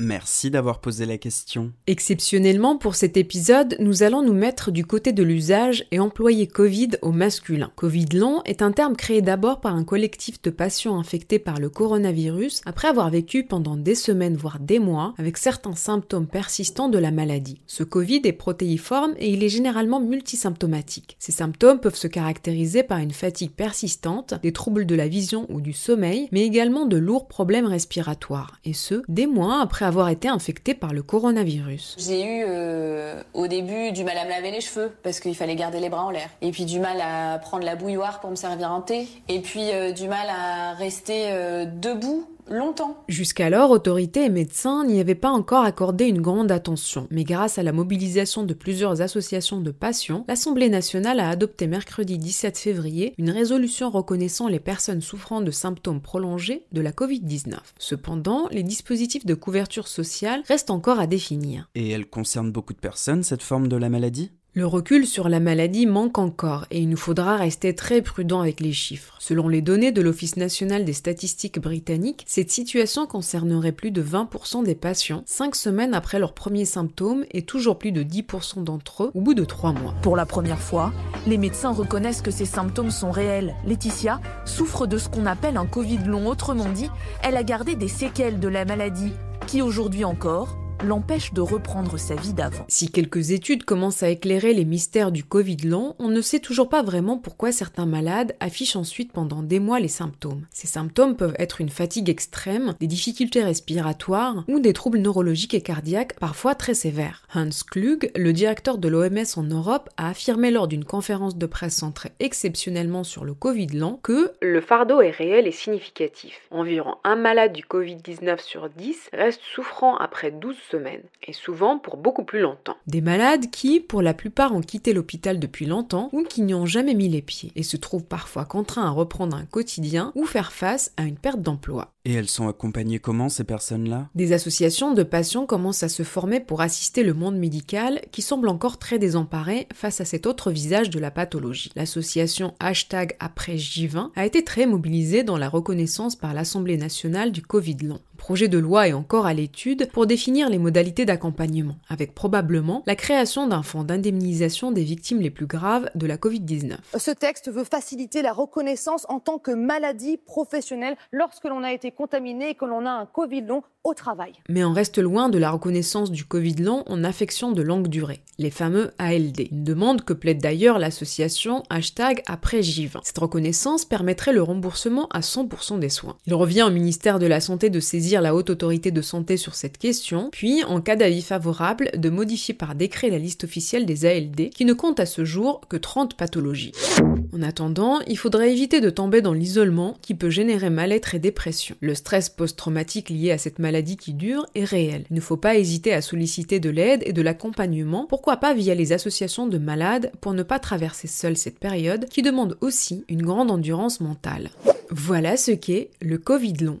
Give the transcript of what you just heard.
Merci d'avoir posé la question. Exceptionnellement pour cet épisode, nous allons nous mettre du côté de l'usage et employer Covid au masculin. Covid long est un terme créé d'abord par un collectif de patients infectés par le coronavirus après avoir vécu pendant des semaines voire des mois avec certains symptômes persistants de la maladie. Ce Covid est protéiforme et il est généralement multisymptomatique. Ces symptômes peuvent se caractériser par une fatigue persistante, des troubles de la vision ou du sommeil, mais également de lourds problèmes respiratoires, et ce, des mois après avoir été infecté par le coronavirus. J'ai eu euh, au début du mal à me laver les cheveux parce qu'il fallait garder les bras en l'air. Et puis du mal à prendre la bouilloire pour me servir un thé. Et puis euh, du mal à rester euh, debout longtemps. Jusqu'alors, autorités et médecins n'y avaient pas encore accordé une grande attention, mais grâce à la mobilisation de plusieurs associations de patients, l'Assemblée nationale a adopté mercredi 17 février une résolution reconnaissant les personnes souffrant de symptômes prolongés de la Covid-19. Cependant, les dispositifs de couverture sociale restent encore à définir. Et elle concerne beaucoup de personnes, cette forme de la maladie? Le recul sur la maladie manque encore et il nous faudra rester très prudent avec les chiffres. Selon les données de l'Office national des statistiques britanniques, cette situation concernerait plus de 20% des patients 5 semaines après leurs premiers symptômes et toujours plus de 10% d'entre eux au bout de 3 mois. Pour la première fois, les médecins reconnaissent que ces symptômes sont réels. Laetitia souffre de ce qu'on appelle un Covid long, autrement dit, elle a gardé des séquelles de la maladie qui aujourd'hui encore? L'empêche de reprendre sa vie d'avant. Si quelques études commencent à éclairer les mystères du Covid long, on ne sait toujours pas vraiment pourquoi certains malades affichent ensuite pendant des mois les symptômes. Ces symptômes peuvent être une fatigue extrême, des difficultés respiratoires ou des troubles neurologiques et cardiaques parfois très sévères. Hans Klug, le directeur de l'OMS en Europe, a affirmé lors d'une conférence de presse centrée exceptionnellement sur le Covid long que le fardeau est réel et significatif. Environ un malade du Covid-19 sur 10 reste souffrant après 12 et souvent pour beaucoup plus longtemps. Des malades qui, pour la plupart, ont quitté l'hôpital depuis longtemps ou qui n'y ont jamais mis les pieds, et se trouvent parfois contraints à reprendre un quotidien ou faire face à une perte d'emploi. Et elles sont accompagnées comment ces personnes-là? Des associations de patients commencent à se former pour assister le monde médical qui semble encore très désemparé face à cet autre visage de la pathologie. L'association hashtag après J20 a été très mobilisée dans la reconnaissance par l'Assemblée nationale du Covid long. projet de loi est encore à l'étude pour définir les modalités d'accompagnement, avec probablement la création d'un fonds d'indemnisation des victimes les plus graves de la Covid-19. Ce texte veut faciliter la reconnaissance en tant que maladie professionnelle lorsque l'on a été contaminé que l'on a un Covid long au travail. Mais on reste loin de la reconnaissance du Covid long en affection de longue durée, les fameux ALD. Une demande que plaide d'ailleurs l'association hashtag après J20. Cette reconnaissance permettrait le remboursement à 100% des soins. Il revient au ministère de la Santé de saisir la haute autorité de santé sur cette question, puis, en cas d'avis favorable, de modifier par décret la liste officielle des ALD, qui ne compte à ce jour que 30 pathologies. En attendant, il faudrait éviter de tomber dans l'isolement qui peut générer mal-être et dépression. Le stress post-traumatique lié à cette maladie qui dure est réel. Il ne faut pas hésiter à solliciter de l'aide et de l'accompagnement, pourquoi pas via les associations de malades pour ne pas traverser seul cette période qui demande aussi une grande endurance mentale. Voilà ce qu'est le Covid long.